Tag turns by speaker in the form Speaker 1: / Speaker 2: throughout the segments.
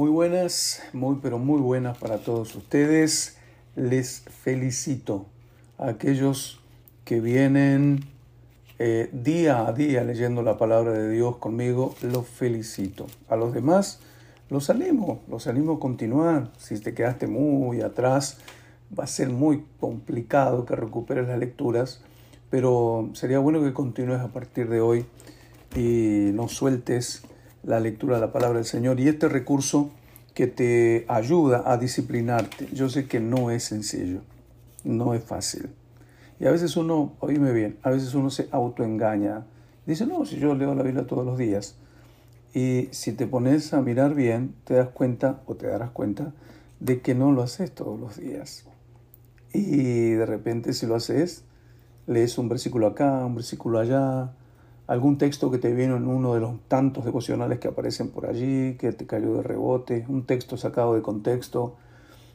Speaker 1: Muy buenas, muy pero muy buenas para todos ustedes. Les felicito a aquellos que vienen eh, día a día leyendo la palabra de Dios conmigo. Los felicito. A los demás los animo, los animo a continuar. Si te quedaste muy atrás, va a ser muy complicado que recuperes las lecturas, pero sería bueno que continúes a partir de hoy y no sueltes la lectura de la palabra del Señor y este recurso que te ayuda a disciplinarte. Yo sé que no es sencillo, no es fácil. Y a veces uno, oíme bien, a veces uno se autoengaña. Dice, no, si yo leo la Biblia todos los días. Y si te pones a mirar bien, te das cuenta o te darás cuenta de que no lo haces todos los días. Y de repente si lo haces, lees un versículo acá, un versículo allá, algún texto que te vino en uno de los tantos devocionales que aparecen por allí, que te cayó de rebote, un texto sacado de contexto,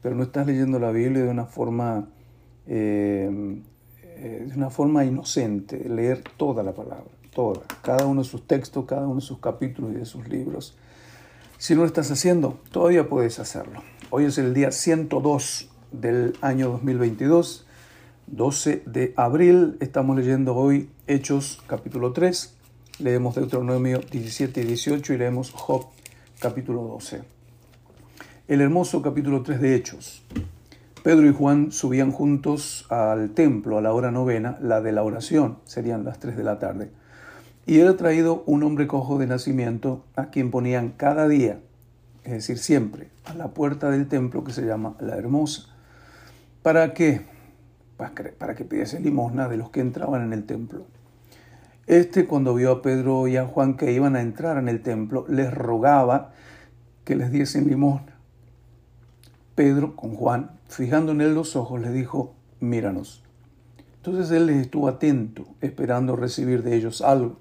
Speaker 1: pero no estás leyendo la Biblia de una forma, eh, eh, de una forma inocente, leer toda la palabra, toda, cada uno de sus textos, cada uno de sus capítulos y de sus libros. Si no lo estás haciendo, todavía puedes hacerlo. Hoy es el día 102 del año 2022 12 de abril. Estamos leyendo hoy Hechos capítulo 3, leemos Deuteronomio 17 y 18 y leemos Job capítulo 12. El hermoso capítulo 3 de Hechos. Pedro y Juan subían juntos al templo a la hora novena, la de la oración, serían las 3 de la tarde. Y era traído un hombre cojo de nacimiento a quien ponían cada día, es decir, siempre, a la puerta del templo que se llama la Hermosa. ¿Para qué? Para que pidiese limosna de los que entraban en el templo. Este, cuando vio a Pedro y a Juan que iban a entrar en el templo, les rogaba que les diesen limosna. Pedro, con Juan, fijando en él los ojos, le dijo, míranos. Entonces él les estuvo atento, esperando recibir de ellos algo.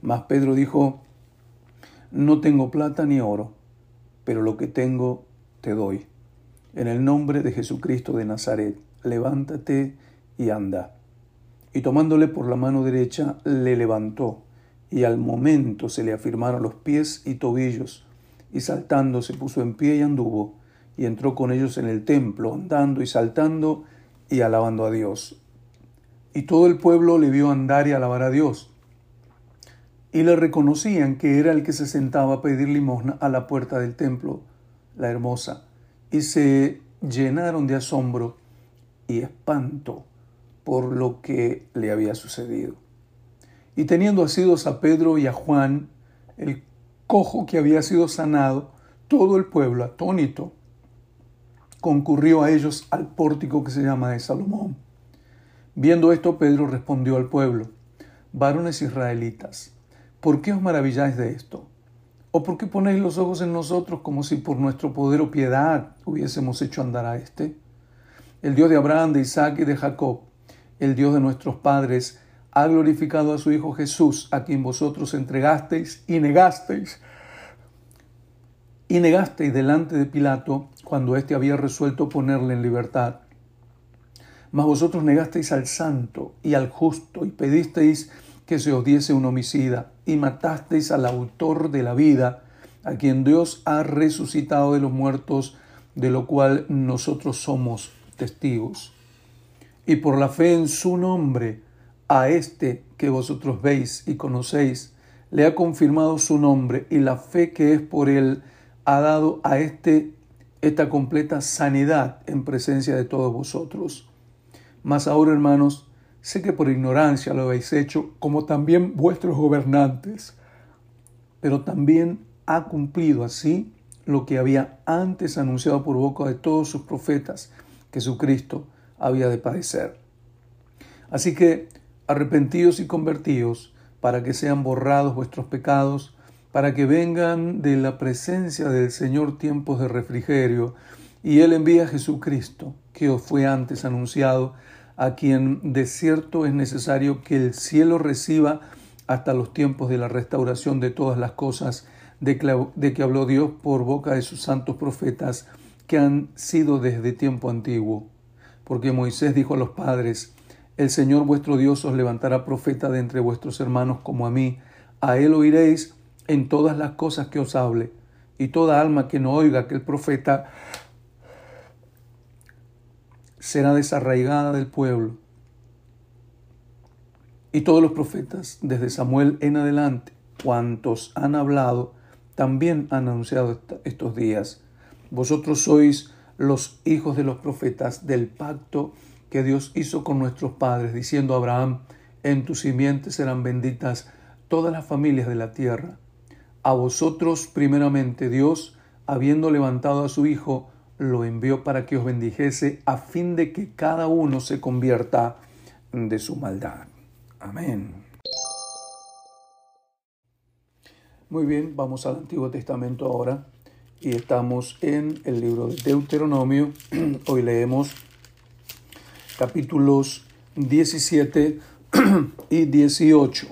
Speaker 1: Mas Pedro dijo, no tengo plata ni oro, pero lo que tengo te doy. En el nombre de Jesucristo de Nazaret levántate y anda. Y tomándole por la mano derecha, le levantó, y al momento se le afirmaron los pies y tobillos, y saltando se puso en pie y anduvo, y entró con ellos en el templo, andando y saltando y alabando a Dios. Y todo el pueblo le vio andar y alabar a Dios. Y le reconocían que era el que se sentaba a pedir limosna a la puerta del templo, la hermosa, y se llenaron de asombro y espanto por lo que le había sucedido. Y teniendo asidos a Pedro y a Juan, el cojo que había sido sanado, todo el pueblo, atónito, concurrió a ellos al pórtico que se llama de Salomón. Viendo esto, Pedro respondió al pueblo, varones israelitas, ¿por qué os maravilláis de esto? ¿O por qué ponéis los ojos en nosotros como si por nuestro poder o piedad hubiésemos hecho andar a éste? El Dios de Abraham, de Isaac y de Jacob, el Dios de nuestros padres, ha glorificado a su Hijo Jesús, a quien vosotros entregasteis y negasteis, y negasteis delante de Pilato cuando éste había resuelto ponerle en libertad. Mas vosotros negasteis al santo y al justo y pedisteis que se os diese un homicida y matasteis al autor de la vida, a quien Dios ha resucitado de los muertos, de lo cual nosotros somos testigos. Y por la fe en su nombre, a este que vosotros veis y conocéis, le ha confirmado su nombre y la fe que es por él ha dado a este esta completa sanidad en presencia de todos vosotros. Mas ahora, hermanos, sé que por ignorancia lo habéis hecho, como también vuestros gobernantes, pero también ha cumplido así lo que había antes anunciado por boca de todos sus profetas, Jesucristo había de padecer. Así que arrepentidos y convertidos para que sean borrados vuestros pecados, para que vengan de la presencia del Señor tiempos de refrigerio, y Él envía a Jesucristo, que os fue antes anunciado, a quien de cierto es necesario que el cielo reciba hasta los tiempos de la restauración de todas las cosas de que, habló Dios por boca de sus santos profetas, que han sido desde tiempo antiguo. Porque Moisés dijo a los padres, El Señor vuestro Dios os levantará profeta de entre vuestros hermanos como a mí, a él oiréis en todas las cosas que os hable, y toda alma que no oiga aquel profeta será desarraigada del pueblo. Y todos los profetas, desde Samuel en adelante, cuantos han hablado, también han anunciado estos días. Vosotros sois los hijos de los profetas del pacto que Dios hizo con nuestros padres, diciendo a Abraham, en tu simiente serán benditas todas las familias de la tierra. A vosotros primeramente Dios, habiendo levantado a su Hijo, lo envió para que os bendijese a fin de que cada uno se convierta de su maldad. Amén. Muy bien, vamos al Antiguo Testamento ahora y estamos en el libro de Deuteronomio. Hoy leemos capítulos 17 y 18.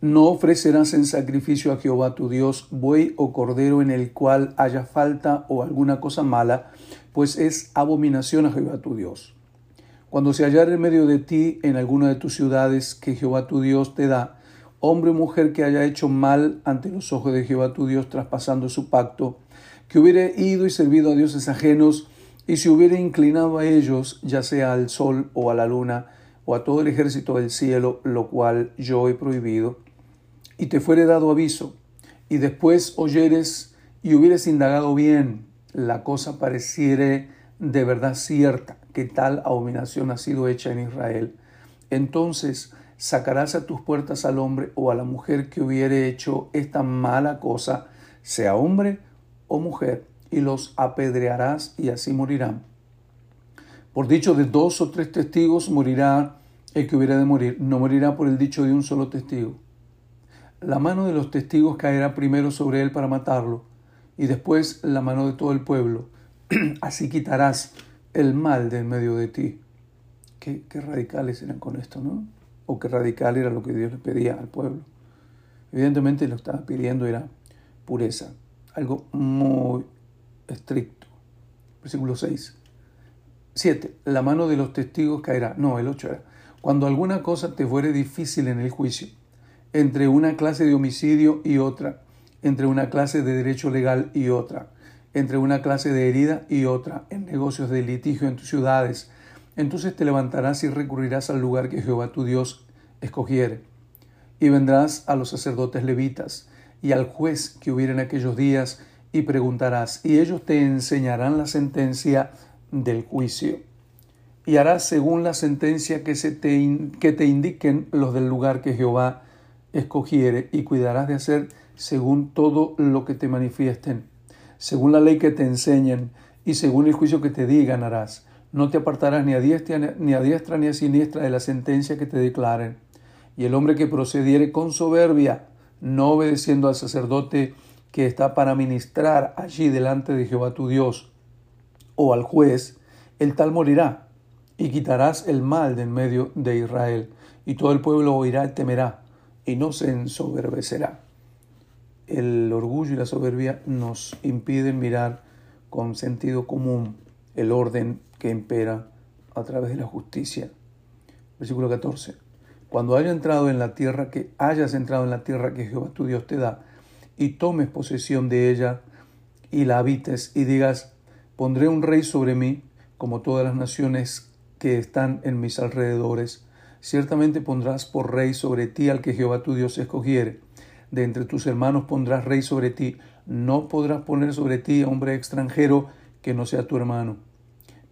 Speaker 1: No ofrecerás en sacrificio a Jehová tu Dios buey o cordero en el cual haya falta o alguna cosa mala, pues es abominación a Jehová tu Dios. Cuando se hallar en medio de ti en alguna de tus ciudades que Jehová tu Dios te da, hombre o mujer que haya hecho mal ante los ojos de Jehová tu Dios traspasando su pacto, que hubiere ido y servido a dioses ajenos, y se hubiere inclinado a ellos, ya sea al sol o a la luna, o a todo el ejército del cielo, lo cual yo he prohibido, y te fuere dado aviso, y después oyeres y hubieres indagado bien, la cosa pareciere de verdad cierta, que tal abominación ha sido hecha en Israel, entonces sacarás a tus puertas al hombre o a la mujer que hubiere hecho esta mala cosa, sea hombre o mujer, y los apedrearás y así morirán. Por dicho de dos o tres testigos morirá el que hubiera de morir, no morirá por el dicho de un solo testigo. La mano de los testigos caerá primero sobre él para matarlo, y después la mano de todo el pueblo. Así quitarás el mal de en medio de ti. Qué, qué radicales eran con esto, ¿no? O qué radical era lo que Dios le pedía al pueblo. Evidentemente lo que estaba pidiendo era pureza, algo muy estricto. Versículo 6. 7. La mano de los testigos caerá. No, el 8 era. Cuando alguna cosa te fuere difícil en el juicio, entre una clase de homicidio y otra, entre una clase de derecho legal y otra, entre una clase de herida y otra, en negocios de litigio en tus ciudades, entonces te levantarás y recurrirás al lugar que Jehová tu Dios escogiere. Y vendrás a los sacerdotes levitas y al juez que hubiera en aquellos días, y preguntarás, y ellos te enseñarán la sentencia del juicio. Y harás según la sentencia que, se te, que te indiquen los del lugar que Jehová escogiere, y cuidarás de hacer según todo lo que te manifiesten, según la ley que te enseñen, y según el juicio que te digan harás. No te apartarás ni a diestra ni a, diestra, ni a siniestra de la sentencia que te declaren. Y el hombre que procediere con soberbia, no obedeciendo al sacerdote que está para ministrar allí delante de Jehová tu Dios, o al juez, el tal morirá, y quitarás el mal de en medio de Israel, y todo el pueblo oirá y temerá, y no se ensoberbecerá. El orgullo y la soberbia nos impiden mirar con sentido común el orden que impera a través de la justicia. Versículo 14. Cuando haya entrado en la tierra que hayas entrado en la tierra que Jehová tu Dios te da, y tomes posesión de ella y la habites y digas, pondré un rey sobre mí, como todas las naciones que están en mis alrededores. Ciertamente pondrás por rey sobre ti al que Jehová tu Dios escogiere. De entre tus hermanos pondrás rey sobre ti. No podrás poner sobre ti a hombre extranjero que no sea tu hermano.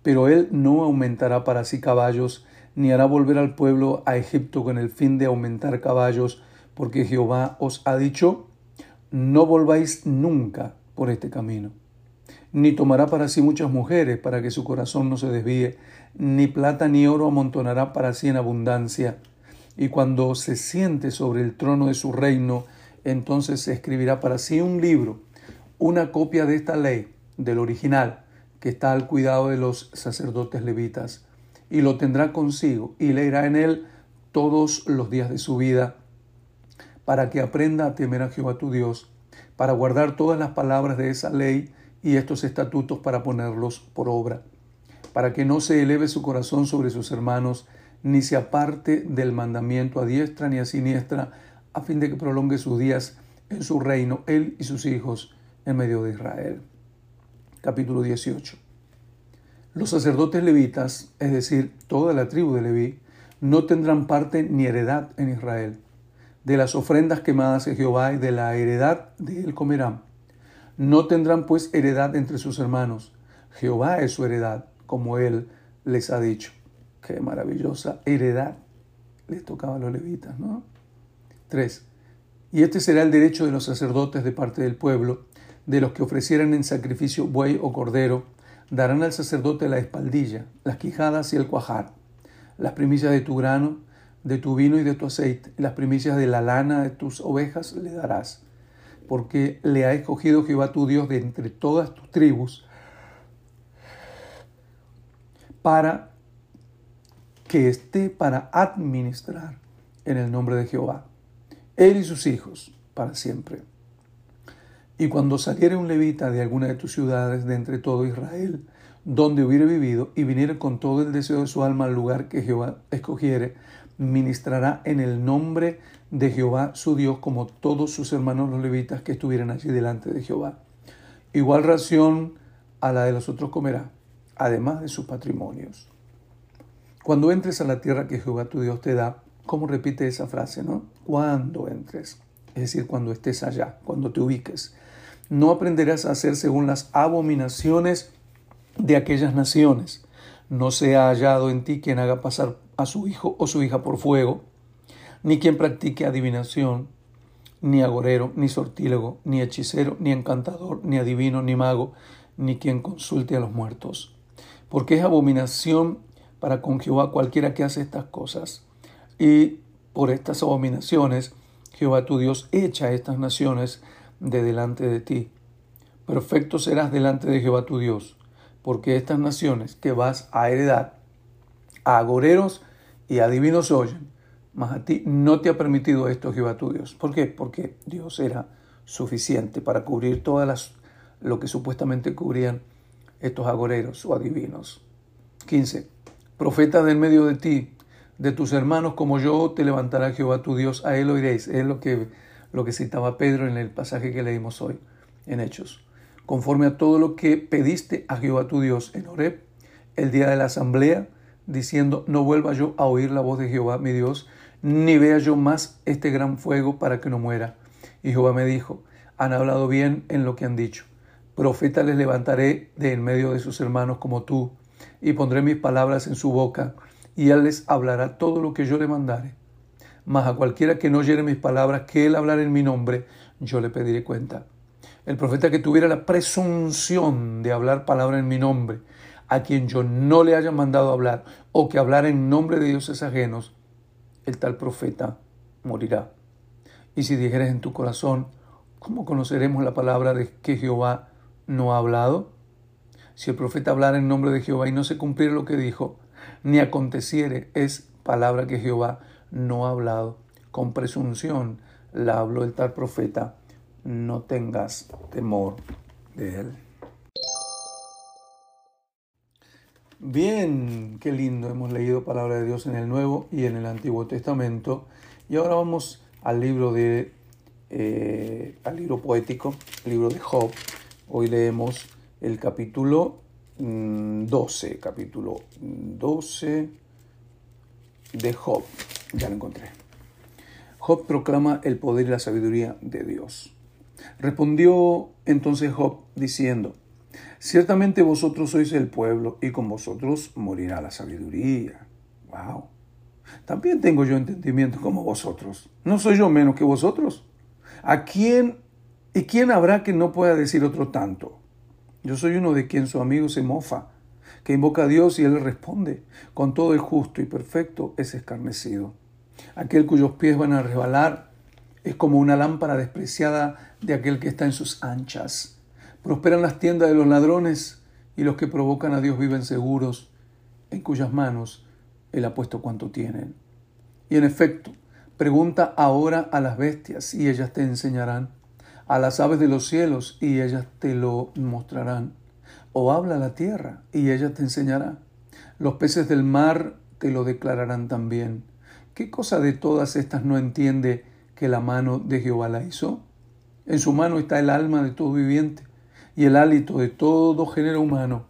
Speaker 1: Pero él no aumentará para sí caballos, ni hará volver al pueblo a Egipto con el fin de aumentar caballos, porque Jehová os ha dicho, no volváis nunca por este camino. Ni tomará para sí muchas mujeres para que su corazón no se desvíe, ni plata ni oro amontonará para sí en abundancia. Y cuando se siente sobre el trono de su reino, entonces se escribirá para sí un libro, una copia de esta ley, del original, que está al cuidado de los sacerdotes levitas, y lo tendrá consigo, y leerá en él todos los días de su vida, para que aprenda a temer a Jehová tu Dios, para guardar todas las palabras de esa ley y estos estatutos para ponerlos por obra, para que no se eleve su corazón sobre sus hermanos, ni se aparte del mandamiento a diestra ni a siniestra, a fin de que prolongue sus días en su reino, él y sus hijos, en medio de Israel. Capítulo 18. Los sacerdotes levitas, es decir, toda la tribu de Leví, no tendrán parte ni heredad en Israel. De las ofrendas quemadas a Jehová y de la heredad de él comerán. No tendrán pues heredad entre sus hermanos. Jehová es su heredad, como él les ha dicho. Qué maravillosa heredad les tocaba a los levitas, ¿no? 3. Y este será el derecho de los sacerdotes de parte del pueblo, de los que ofrecieran en sacrificio buey o cordero, darán al sacerdote la espaldilla, las quijadas y el cuajar, las primicias de tu grano, de tu vino y de tu aceite, las primicias de la lana de tus ovejas le darás, porque le ha escogido Jehová tu Dios de entre todas tus tribus, para que esté para administrar en el nombre de Jehová, él y sus hijos, para siempre. Y cuando saliere un levita de alguna de tus ciudades de entre todo Israel, donde hubiere vivido, y viniere con todo el deseo de su alma al lugar que Jehová escogiere, ministrará en el nombre de Jehová su Dios, como todos sus hermanos los levitas que estuvieran allí delante de Jehová. Igual ración a la de los otros comerá, además de sus patrimonios. Cuando entres a la tierra que Jehová tu Dios te da, ¿cómo repite esa frase, no? Cuando entres, es decir, cuando estés allá, cuando te ubiques. No aprenderás a hacer según las abominaciones de aquellas naciones. No se ha hallado en ti quien haga pasar a su hijo o su hija por fuego, ni quien practique adivinación, ni agorero, ni sortílego, ni hechicero, ni encantador, ni adivino, ni mago, ni quien consulte a los muertos. Porque es abominación para con Jehová cualquiera que hace estas cosas. Y por estas abominaciones, Jehová tu Dios echa a estas naciones de delante de ti. Perfecto serás delante de Jehová tu Dios, porque estas naciones que vas a heredar, a agoreros y adivinos oyen, mas a ti no te ha permitido esto Jehová tu Dios. ¿Por qué? Porque Dios era suficiente para cubrir todas las lo que supuestamente cubrían estos agoreros o adivinos. 15. Profetas del medio de ti, de tus hermanos como yo, te levantará Jehová tu Dios, a él oiréis. Es lo que, lo que citaba Pedro en el pasaje que leímos hoy, en Hechos. Conforme a todo lo que pediste a Jehová tu Dios en Horeb, el día de la asamblea, diciendo, no vuelva yo a oír la voz de Jehová mi Dios, ni vea yo más este gran fuego para que no muera. Y Jehová me dijo, han hablado bien en lo que han dicho. Profeta les levantaré de en medio de sus hermanos como tú, y pondré mis palabras en su boca, y él les hablará todo lo que yo le mandare. Mas a cualquiera que no oyere mis palabras, que él hablar en mi nombre, yo le pediré cuenta. El profeta que tuviera la presunción de hablar palabra en mi nombre, a quien yo no le haya mandado hablar, o que hablar en nombre de dioses ajenos, el tal profeta morirá. Y si dijeres en tu corazón, ¿cómo conoceremos la palabra de que Jehová no ha hablado? Si el profeta hablara en nombre de Jehová y no se cumpliera lo que dijo, ni aconteciere, es palabra que Jehová no ha hablado. Con presunción la habló el tal profeta. No tengas temor de él. Bien, qué lindo. Hemos leído palabra de Dios en el Nuevo y en el Antiguo Testamento. Y ahora vamos al libro de eh, al libro poético, el libro de Job. Hoy leemos el capítulo 12, mm, capítulo 12 de Job. Ya lo encontré. Job proclama el poder y la sabiduría de Dios. Respondió entonces Job diciendo, Ciertamente vosotros sois el pueblo y con vosotros morirá la sabiduría. Wow. También tengo yo entendimiento como vosotros. ¿No soy yo menos que vosotros? ¿A quién y quién habrá que no pueda decir otro tanto? Yo soy uno de quien su amigo se mofa, que invoca a Dios y él responde. Con todo el justo y perfecto es escarnecido. Aquel cuyos pies van a resbalar es como una lámpara despreciada de aquel que está en sus anchas. Prosperan las tiendas de los ladrones y los que provocan a Dios viven seguros, en cuyas manos Él ha puesto cuanto tienen. Y en efecto, pregunta ahora a las bestias y ellas te enseñarán a las aves de los cielos y ellas te lo mostrarán. O habla la tierra y ella te enseñará. Los peces del mar te lo declararán también. ¿Qué cosa de todas estas no entiende que la mano de Jehová la hizo? En su mano está el alma de todo viviente y el hálito de todo género humano.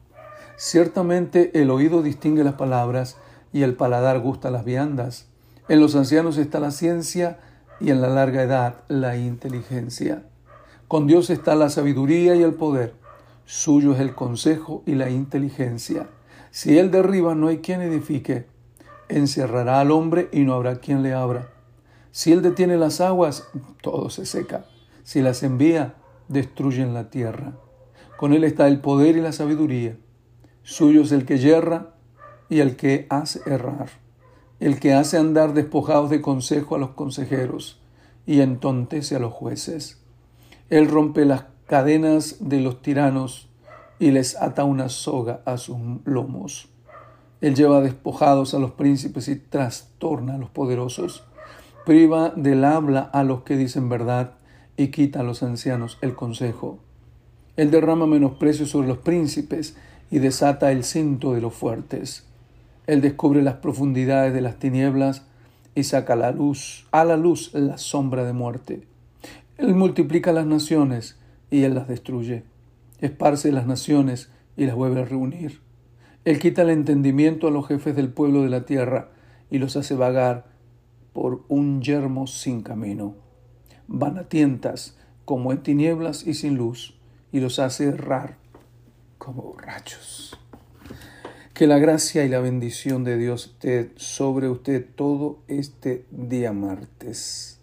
Speaker 1: Ciertamente el oído distingue las palabras y el paladar gusta las viandas. En los ancianos está la ciencia y en la larga edad la inteligencia. Con Dios está la sabiduría y el poder. Suyo es el consejo y la inteligencia. Si Él derriba, no hay quien edifique. Encerrará al hombre y no habrá quien le abra. Si Él detiene las aguas, todo se seca. Si las envía, destruyen la tierra. Con Él está el poder y la sabiduría. Suyo es el que yerra y el que hace errar, el que hace andar despojados de consejo a los consejeros y entontece a los jueces. Él rompe las cadenas de los tiranos y les ata una soga a sus lomos. Él lleva despojados a los príncipes y trastorna a los poderosos. Priva del habla a los que dicen verdad y quita a los ancianos el consejo. Él derrama menosprecio sobre los príncipes y desata el cinto de los fuertes. Él descubre las profundidades de las tinieblas y saca la luz, a la luz la sombra de muerte. Él multiplica las naciones y él las destruye. Esparce las naciones y las vuelve a reunir. Él quita el entendimiento a los jefes del pueblo de la tierra y los hace vagar por un yermo sin camino. Van a tientas como en tinieblas y sin luz, y los hace errar como borrachos. Que la gracia y la bendición de Dios esté sobre usted todo este día martes.